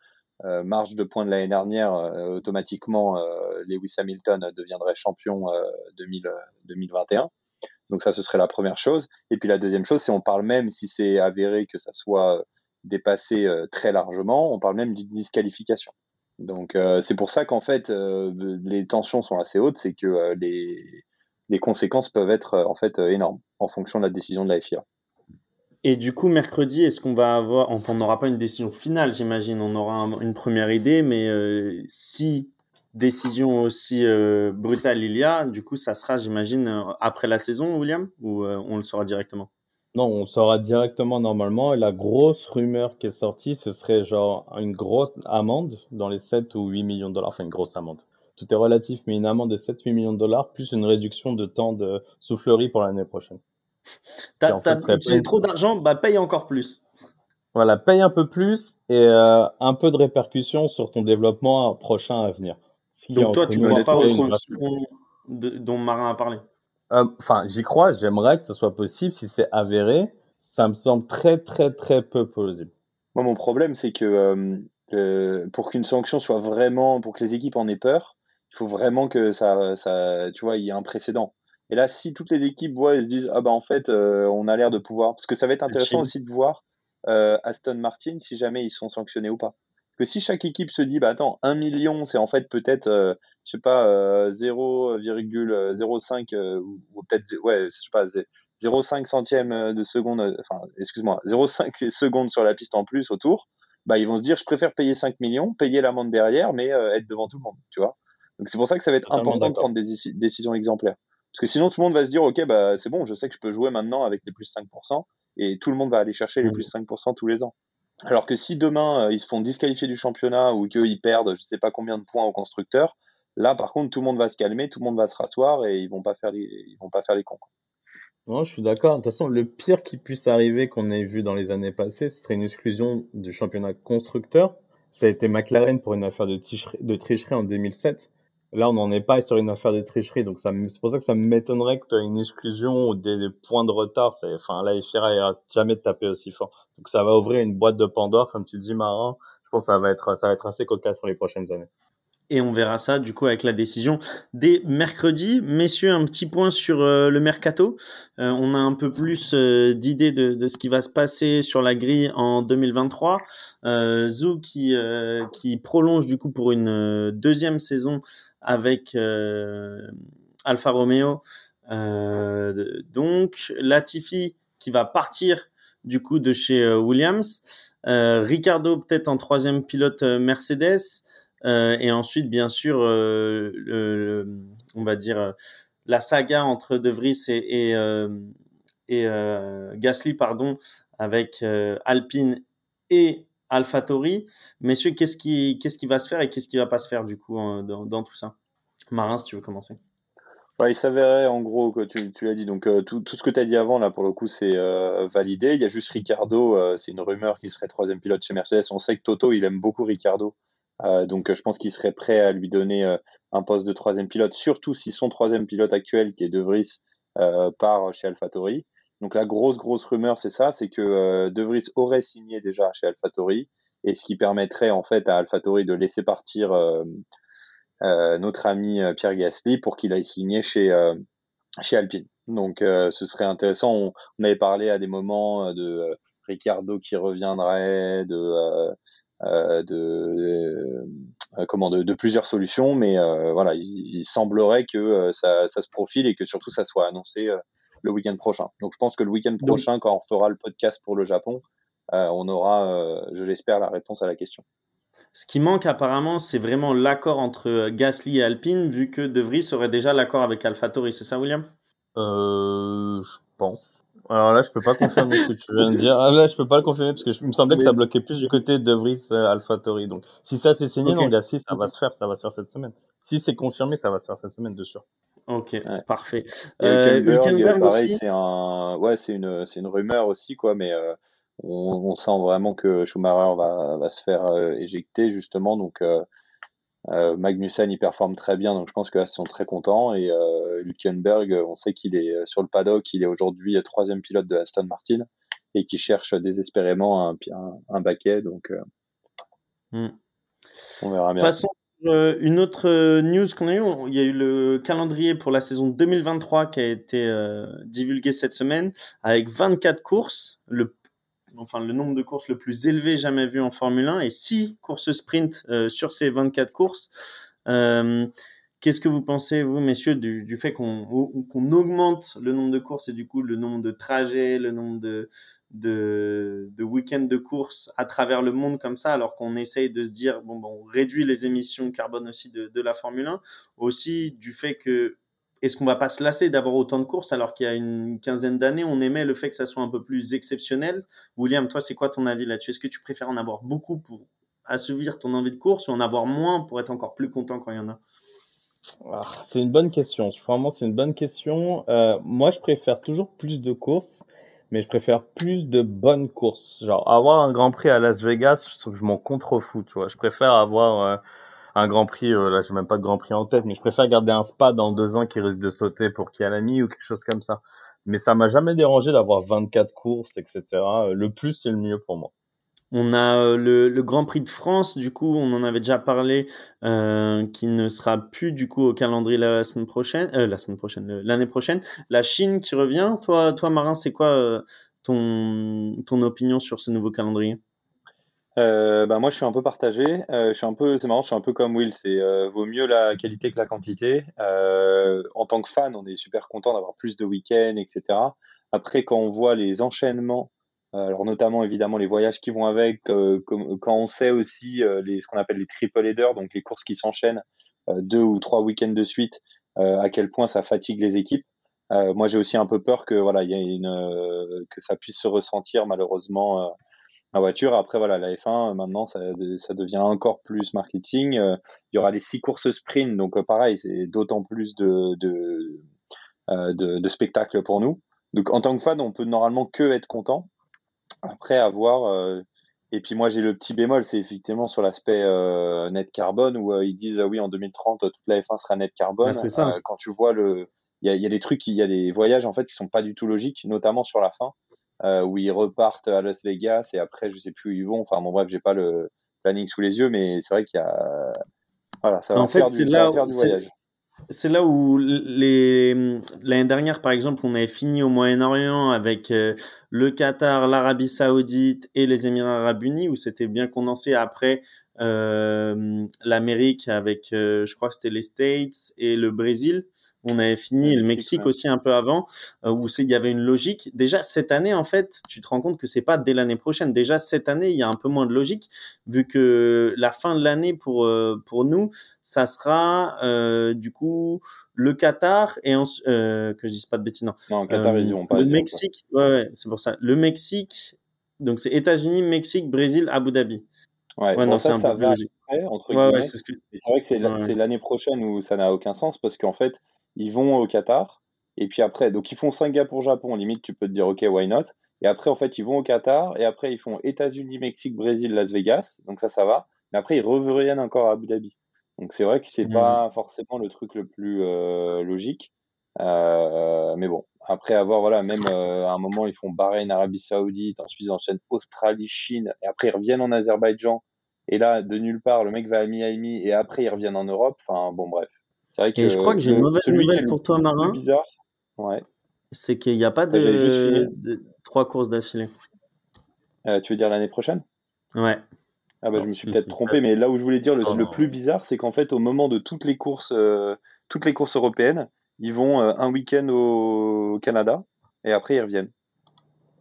[SPEAKER 3] marge de points de l'année dernière, automatiquement Lewis Hamilton deviendrait champion 2000, 2021. Donc ça, ce serait la première chose. Et puis la deuxième chose, c'est on parle même, si c'est avéré que ça soit dépassé euh, très largement. On parle même d'une disqualification. Donc euh, c'est pour ça qu'en fait euh, les tensions sont assez hautes, c'est que les, les conséquences peuvent être en fait énormes en fonction de la décision de la FIA.
[SPEAKER 1] Et du coup, mercredi, est-ce qu'on va avoir, enfin, on n'aura pas une décision finale, j'imagine, on aura une première idée, mais si décision aussi brutale il y a, du coup, ça sera, j'imagine, après la saison, William, ou on le saura directement?
[SPEAKER 2] Non, on saura directement normalement. Et la grosse rumeur qui est sortie, ce serait genre une grosse amende dans les 7 ou 8 millions de dollars. Enfin, une grosse amende. Tout est relatif, mais une amende de 7-8 millions de dollars, plus une réduction de temps de soufflerie pour l'année prochaine.
[SPEAKER 1] T'as utilisé trop d'argent, bah paye encore plus.
[SPEAKER 2] Voilà, paye un peu plus et euh, un peu de répercussions sur ton développement prochain à venir.
[SPEAKER 1] Donc toi, tu ne crois pas aux dont Marin a parlé
[SPEAKER 2] euh, Enfin, j'y crois, j'aimerais que ce soit possible. Si c'est avéré, ça me semble très, très, très peu plausible.
[SPEAKER 3] Moi, mon problème, c'est que euh, pour qu'une sanction soit vraiment, pour que les équipes en aient peur, il faut vraiment que ça, ça, tu vois, il y ait un précédent. Et là, si toutes les équipes voient et se disent, ah bah en fait, euh, on a l'air de pouvoir, parce que ça va être intéressant aussi de voir euh, Aston Martin si jamais ils sont sanctionnés ou pas. Que si chaque équipe se dit, bah attends, 1 million, c'est en fait peut-être, euh, je sais pas, 0,05 ou, ou peut-être, ouais, je sais pas, 0,5 centième de seconde, enfin, excuse-moi, 0,5 secondes sur la piste en plus autour, bah ils vont se dire, je préfère payer 5 millions, payer l'amende derrière, mais être devant tout le monde, tu vois. Donc c'est pour ça que ça va être important de prendre des décisions exemplaires. Parce que sinon, tout le monde va se dire, OK, bah, c'est bon, je sais que je peux jouer maintenant avec les plus 5%, et tout le monde va aller chercher les mmh. plus 5% tous les ans. Alors que si demain, euh, ils se font disqualifier du championnat ou qu'ils perdent je ne sais pas combien de points au constructeur, là, par contre, tout le monde va se calmer, tout le monde va se rasseoir et ils vont pas faire les, ils vont pas faire les cons.
[SPEAKER 2] Non, je suis d'accord. De toute façon, le pire qui puisse arriver qu'on ait vu dans les années passées, ce serait une exclusion du championnat constructeur. Ça a été McLaren pour une affaire de tricherie en 2007. Là, on n'en est pas sur une affaire de tricherie, donc c'est pour ça que ça m'étonnerait que tu aies une exclusion ou des, points de retard. C'est, enfin, là, il ira jamais taper aussi fort. Donc ça va ouvrir une boîte de Pandore, comme tu dis, Marin. Je pense que ça va être, ça va être assez cocasse sur les prochaines années.
[SPEAKER 1] Et on verra ça du coup avec la décision dès mercredi. Messieurs, un petit point sur euh, le mercato. Euh, on a un peu plus euh, d'idées de, de, ce qui va se passer sur la grille en 2023. Zou qui, qui prolonge du coup pour une deuxième saison avec Alfa Romeo. donc Latifi qui va partir du coup de chez Williams. Ricardo peut-être en troisième pilote Mercedes. Euh, et ensuite, bien sûr, euh, on va dire euh, la saga entre De Vries et, Gasly, pardon, avec Alpine et AlphaTauri. Messieurs, qu'est-ce qui, va se faire et qu'est-ce qui va pas se faire du coup dans, tout ça? Marin, si tu veux commencer.
[SPEAKER 3] il s'avérait en gros, que tu, l'as dit, donc tout, tout, ce que tu as dit avant, là pour le coup, c'est validé. Il y a juste Ricardo, c'est une rumeur qui serait troisième pilote chez Mercedes. On sait que Toto, il aime beaucoup Ricardo. Euh, donc je pense qu'il serait prêt à lui donner euh, un poste de troisième pilote, surtout si son troisième pilote actuel, qui est De Vries, euh, part chez AlphaTauri. Donc la grosse grosse rumeur, c'est ça, c'est que De Vries aurait signé déjà chez AlphaTauri, et ce qui permettrait en fait à AlphaTauri de laisser partir notre ami Pierre Gasly pour qu'il aille signer chez chez Alpine. Donc ce serait intéressant. On, on, avait parlé à des moments de Ricardo qui reviendrait, de euh, de, euh, comment, de, plusieurs solutions, mais euh, voilà, il, semblerait que ça, ça, se profile et que surtout ça soit annoncé le week-end prochain. Donc je pense que le week-end prochain, quand on fera le podcast pour le Japon, on aura, je l'espère, la réponse à la question.
[SPEAKER 1] Ce qui manque apparemment, c'est vraiment l'accord entre Gasly et Alpine, vu que De Vries aurait déjà l'accord avec AlphaTauri. C'est ça, William?
[SPEAKER 2] Euh, Je pense. Alors là, je peux pas confirmer ce que tu viens de dire. Ah, là, je peux pas le confirmer parce que je, il me semblait que ça bloquait plus du côté de Vries euh, AlphaTauri. Donc, si ça c'est signé, okay. non, si ça va se faire, ça va se faire cette semaine. Si c'est confirmé, ça va se faire cette semaine, de sûr.
[SPEAKER 1] Ok, parfait.
[SPEAKER 3] Euh, pareil, c'est un, ouais, c'est une, c'est une rumeur aussi, quoi, mais euh, on, on, sent vraiment que Schumacher va, va se faire euh, éjecter justement, donc. Euh, euh, Magnussen, il performe très bien, donc je pense que là, ils sont très contents. Et euh, on sait qu'il est sur le paddock, il est aujourd'hui troisième pilote de Aston Martin et qui cherche désespérément un, un, baquet. Donc, euh, hmm. on verra bien.
[SPEAKER 1] Passons euh, une autre news qu'on a eu. Il y a eu le calendrier pour la saison 2023 qui a été divulgué cette semaine avec 24 courses. Le enfin le nombre de courses le plus élevé jamais vu en Formule 1 et 6 courses sprint euh, sur ces 24 courses. Euh, qu'est-ce que vous pensez, vous, messieurs, du, fait qu'on augmente le nombre de courses et du coup le nombre de trajets, le nombre de, de, week-ends de courses à travers le monde comme ça, alors qu'on essaye de se dire, bon, bon, on réduit les émissions carbone aussi de, de la Formule 1, aussi du fait que est-ce qu'on va pas se lasser d'avoir autant de courses alors qu'il y a une quinzaine d'années, on aimait le fait que ça soit un peu plus exceptionnel? William, toi, c'est quoi ton avis là-dessus? Est-ce que tu préfères en avoir beaucoup pour assouvir ton envie de course ou en avoir moins pour être encore plus content quand il y en a?
[SPEAKER 2] Ah, C'est une bonne question. Vraiment, c'est une bonne question. Euh, moi, je préfère toujours plus de courses, mais je préfère plus de bonnes courses. Genre, avoir un Grand Prix à Las Vegas, je, m'en contrefous, tu vois. Je préfère avoir... Euh, un Grand Prix, euh, là j'ai même pas de Grand Prix en tête, mais je préfère garder un spa dans deux ans qui risque de sauter pour Kialami ou quelque chose comme ça. Mais ça m'a jamais dérangé d'avoir 24 courses, etc. Le plus c'est le mieux pour moi.
[SPEAKER 1] On a euh, le, Grand Prix de France, du coup, on en avait déjà parlé, euh, qui ne sera plus du coup au calendrier la semaine prochaine, la semaine prochaine, l'année prochaine. La Chine qui revient. Toi, toi Marin, c'est quoi ton ton opinion sur ce nouveau calendrier?
[SPEAKER 3] Euh, bah moi, je suis un peu partagé. Euh, je suis un peu, c'est marrant, je suis un peu comme Will. C'est euh, vaut mieux la qualité que la quantité. Euh, en tant que fan, on est super content d'avoir plus de week-ends, etc. Après, quand on voit les enchaînements, euh, alors notamment évidemment les voyages qui vont avec, comme, quand on sait aussi les, ce qu'on appelle les triple headers, donc les courses qui s'enchaînent deux ou trois week-ends de suite, à quel point ça fatigue les équipes. moi, j'ai aussi un peu peur que voilà, il y a une que ça puisse se ressentir malheureusement voiture. Après, voilà, la F1, maintenant, ça, ça devient encore plus marketing. Euh, il y aura les six courses sprint, donc euh, pareil, c'est d'autant plus de, de, euh, de, de, spectacle pour nous. Donc, en tant que fan, on peut normalement que être content. Après, avoir. et puis, moi, j'ai le petit bémol, c'est effectivement sur l'aspect net carbone, où ils disent, oui, en 2030, toute la F1 sera net carbone.
[SPEAKER 1] c'est ça.
[SPEAKER 3] quand tu vois le. Il y y a, des trucs, il y a des voyages en fait qui sont pas du tout logiques, notamment sur la fin. Euh, où ils repartent à Las Vegas et après je sais plus où ils vont. Enfin bon bref, j'ai pas le planning sous les yeux, mais c'est vrai qu'il y a voilà, ça va en faire fait, du, faire du voyage.
[SPEAKER 1] C'est là où les l'année dernière, par exemple, on avait fini au Moyen-Orient avec euh, le Qatar, l'Arabie Saoudite et les Émirats Arabes Unis, où c'était bien condensé. Après, euh, l'Amérique avec, euh, je crois que c'était les States et le Brésil on avait fini, le Mexique, aussi un peu avant, euh, où il y avait une logique. Déjà cette année, en fait, tu te rends compte que c'est pas dès l'année prochaine. Déjà cette année, il y a un peu moins de logique, vu que la fin de l'année pour euh, pour nous, ça sera euh, du coup le Qatar et que je dise pas de bêtises. Non,
[SPEAKER 3] non Qatar ils
[SPEAKER 1] pas. Le Mexique, ouais, ouais c'est pour ça. Le Mexique, donc c'est États-Unis, Mexique, Brésil, Abu Dhabi.
[SPEAKER 3] Ouais, non, ça, ça va après, entre guillemets. c'est vrai que c'est l'année prochaine où ça n'a aucun sens parce qu'en fait, ils vont au Qatar, et puis après, donc ils font Singapour-Japon, limite tu peux te dire ok, why not? Et après, en fait, ils vont au Qatar, et après ils font États-Unis, Mexique, Brésil, Las Vegas, donc ça, ça va. Mais après, ils reviennent encore à Abu Dhabi. Donc c'est vrai que c'est pas forcément le truc le plus euh, logique. Euh, mais bon, après avoir, voilà, même euh, à un moment, ils font Bahreïn, Arabie Saoudite, ensuite ils enchaînent Australie, Chine, et après ils reviennent en Azerbaïdjan. Et là, de nulle part, le mec va à Miami, et après ils reviennent en Europe. Enfin, bon, bref.
[SPEAKER 1] Et je crois que j'ai une mauvaise nouvelle pour toi, Marin.
[SPEAKER 3] bizarre. Ouais.
[SPEAKER 1] C'est qu'il n'y a pas de, trois courses d'affilée.
[SPEAKER 3] Euh, tu veux dire l'année prochaine?
[SPEAKER 1] Ouais.
[SPEAKER 3] Ah bah, je me suis peut-être trompé, mais là où je voulais dire le, le plus bizarre, c'est qu'en fait, au moment de toutes les courses, euh, toutes les courses européennes, ils vont euh, un week-end au Canada et après ils reviennent.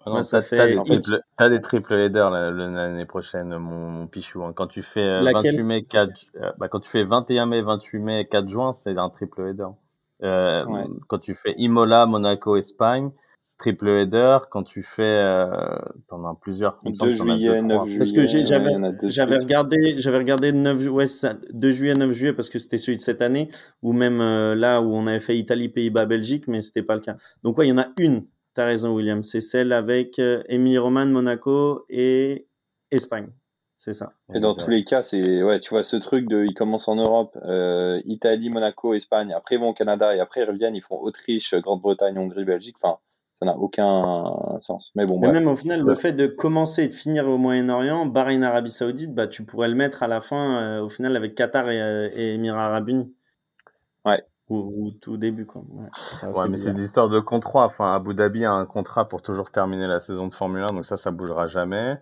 [SPEAKER 2] Ah ça fait. T'as des, triple, as des triple headers l'année prochaine, mon, mon pichou. Hein. Quand tu fais 28 euh, mai, 4, euh, bah, quand tu fais 21 mai, 28 mai, 4 juin, c'est un triple header. Euh, Quand tu fais Imola, Monaco, Espagne, triple header. Quand tu fais, euh, t'en as plusieurs.
[SPEAKER 3] 2 juillet, 9 juillet.
[SPEAKER 1] Parce que j'avais, j'avais regardé, j'avais regardé 9, ouais, 2 juillet, 9 juillet parce que c'était celui de cette année, ou même euh, là où on avait fait Italie, Pays-Bas, Belgique, mais c'était pas le cas. Donc ouais, il y en a une tu as raison, William. C'est celle avec euh, Émilie Roman, Monaco et Espagne. C'est ça.
[SPEAKER 3] Et dans tous les cas, c'est ouais, tu vois ce truc de, ils commencent en Europe, euh, Italie, Monaco, Espagne. Après ils vont au Canada et après ils reviennent, ils font Autriche, Grande-Bretagne, Hongrie, Belgique. Enfin, ça n'a aucun sens. Mais bon.
[SPEAKER 1] même au final, le fait de commencer et de finir au Moyen-Orient, Bahreïn, Arabie Saoudite, bah tu pourrais le mettre à la fin, euh, au final avec Qatar et, et Émirats Arabes Unis.
[SPEAKER 3] Ouais.
[SPEAKER 1] Ou, tout début quoi.
[SPEAKER 2] Ouais, mais c'est des histoires de contrat. Enfin, Abu Dhabi a un contrat pour toujours terminer la saison de Formule 1, donc ça, ça bougera jamais.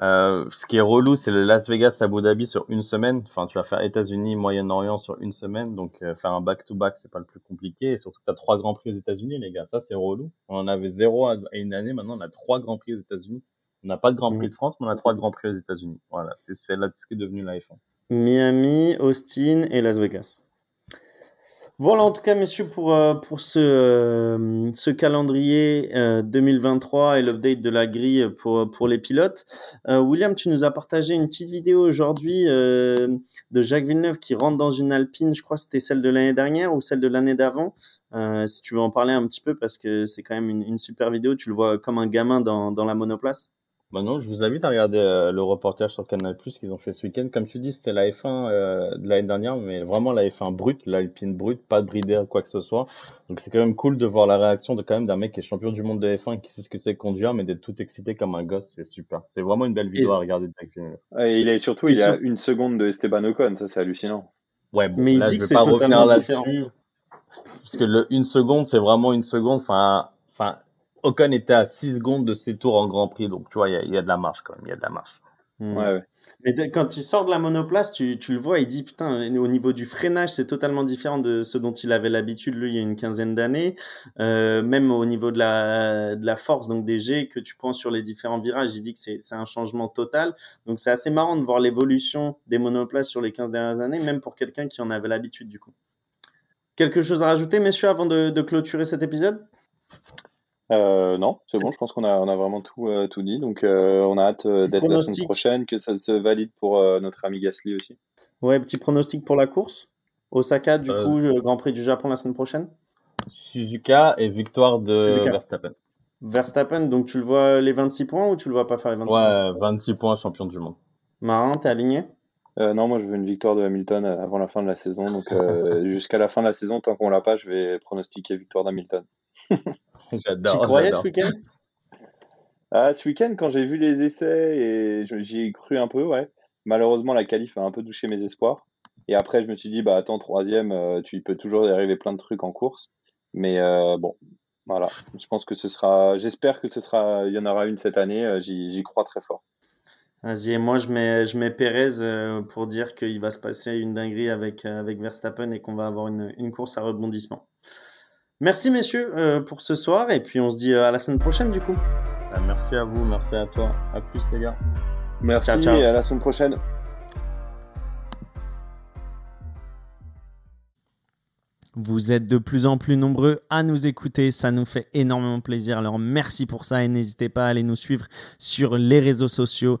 [SPEAKER 2] Euh, ce qui est relou, c'est le Las Vegas Abu Dhabi sur une semaine. Enfin, tu vas faire États-Unis, Moyen-Orient sur une semaine. Donc, euh, faire un back-to-back, c'est pas le plus compliqué. Et surtout, tu as trois grands prix aux États-Unis, les gars. Ça, c'est relou. On en avait zéro à une année. Maintenant, on a trois grands prix aux États-Unis. On n'a pas de grand prix de France, mais on a trois grands prix aux États-Unis. Voilà, c'est là ce qui est devenu la F1.
[SPEAKER 1] Miami, Austin et Las Vegas. Voilà en tout cas messieurs pour, euh, pour ce, euh, ce calendrier 2023 euh, et l'update de la grille pour, pour les pilotes. William, tu nous as partagé une petite vidéo aujourd'hui de Jacques Villeneuve qui rentre dans une Alpine, je crois que c'était celle de l'année dernière ou celle de l'année d'avant. si tu veux en parler un petit peu parce que c'est quand même une, une, super vidéo, tu le vois comme un gamin dans, dans la monoplace.
[SPEAKER 2] Bah non, je vous invite à regarder euh, le reportage sur Canal Plus qu'ils ont fait ce week-end. Comme tu dis, c'était la F1 euh, de l'année dernière, mais vraiment la F1 brute, l'Alpine brute, pas de bridé, quoi que ce soit. Donc c'est quand même cool de voir la réaction de quand même d'un mec qui est champion du monde de F1, qui sait ce que c'est conduire, mais d'être tout excité comme un gosse, c'est super. C'est vraiment une belle vidéo à regarder.
[SPEAKER 3] Et il est surtout, il y a une seconde de Esteban Ocon, ça c'est hallucinant.
[SPEAKER 2] Ouais, bon, mais il dit que c'est pas revenir là-dessus. Parce que le une seconde, c'est vraiment une seconde. Enfin, enfin, Ocon était à 6 secondes de ses tours en Grand Prix, donc tu vois, il y, a de la marche quand même, il y a de la marche.
[SPEAKER 1] Hmm. Ouais, Mais quand il sort de la monoplace, tu, le vois, il dit putain, au niveau du freinage, c'est totalement différent de ce dont il avait l'habitude, lui, il y a une quinzaine d'années. Euh, même au niveau de la, de la force, donc des G que tu prends sur les différents virages, il dit que c'est un changement total. Donc c'est assez marrant de voir l'évolution des monoplaces sur les 15 dernières années, même pour quelqu'un qui en avait l'habitude, du coup. Quelque chose à rajouter, messieurs, avant de, de clôturer cet épisode?
[SPEAKER 3] Euh, non, c'est bon, je pense qu'on a, on a vraiment tout, euh, tout dit. Donc, euh, on a hâte d'être la semaine prochaine, que ça se valide pour notre ami Gasly aussi.
[SPEAKER 1] Ouais, petit pronostic pour la course. Osaka, du coup, Grand Prix du Japon la semaine prochaine?
[SPEAKER 2] Suzuka et victoire de Verstappen.
[SPEAKER 1] Verstappen, donc tu le vois les 26 points ou tu le vois pas faire les 26
[SPEAKER 2] points? Ouais, 26 points, champion du monde.
[SPEAKER 1] Marin, t'es aligné?
[SPEAKER 3] Non, moi je veux une victoire de Hamilton avant la fin de la saison. Donc jusqu'à la fin de la saison, tant qu'on l'a pas, je vais pronostiquer victoire d'Hamilton.
[SPEAKER 1] J'adore. Tu croyais ce week-end?
[SPEAKER 3] Ah, Ce week-end, quand j'ai vu les essais, et j'y ai cru un peu, ouais. Malheureusement, la qualif a un peu touché mes espoirs. Et après, je me suis dit, bah attends, troisième, euh, tu peux toujours y arriver plein de trucs en course. Mais euh, bon, voilà. Je pense que ce sera. J'espère que ce sera. Il y en aura une cette année. Euh, j'y crois très fort.
[SPEAKER 1] Vas-y, et moi je mets, je mets Pérez pour dire qu'il va se passer une dinguerie avec, avec Verstappen et qu'on va avoir une, une course à rebondissement. Merci messieurs euh, pour ce soir et puis on se dit euh, à la semaine prochaine du coup.
[SPEAKER 2] Bah, merci à vous, merci à toi. À plus les gars.
[SPEAKER 3] Merci et à la semaine prochaine.
[SPEAKER 1] Vous êtes de plus en plus nombreux à nous écouter, ça nous fait énormément plaisir. Alors merci pour ça et n'hésitez pas à aller nous suivre sur les réseaux sociaux,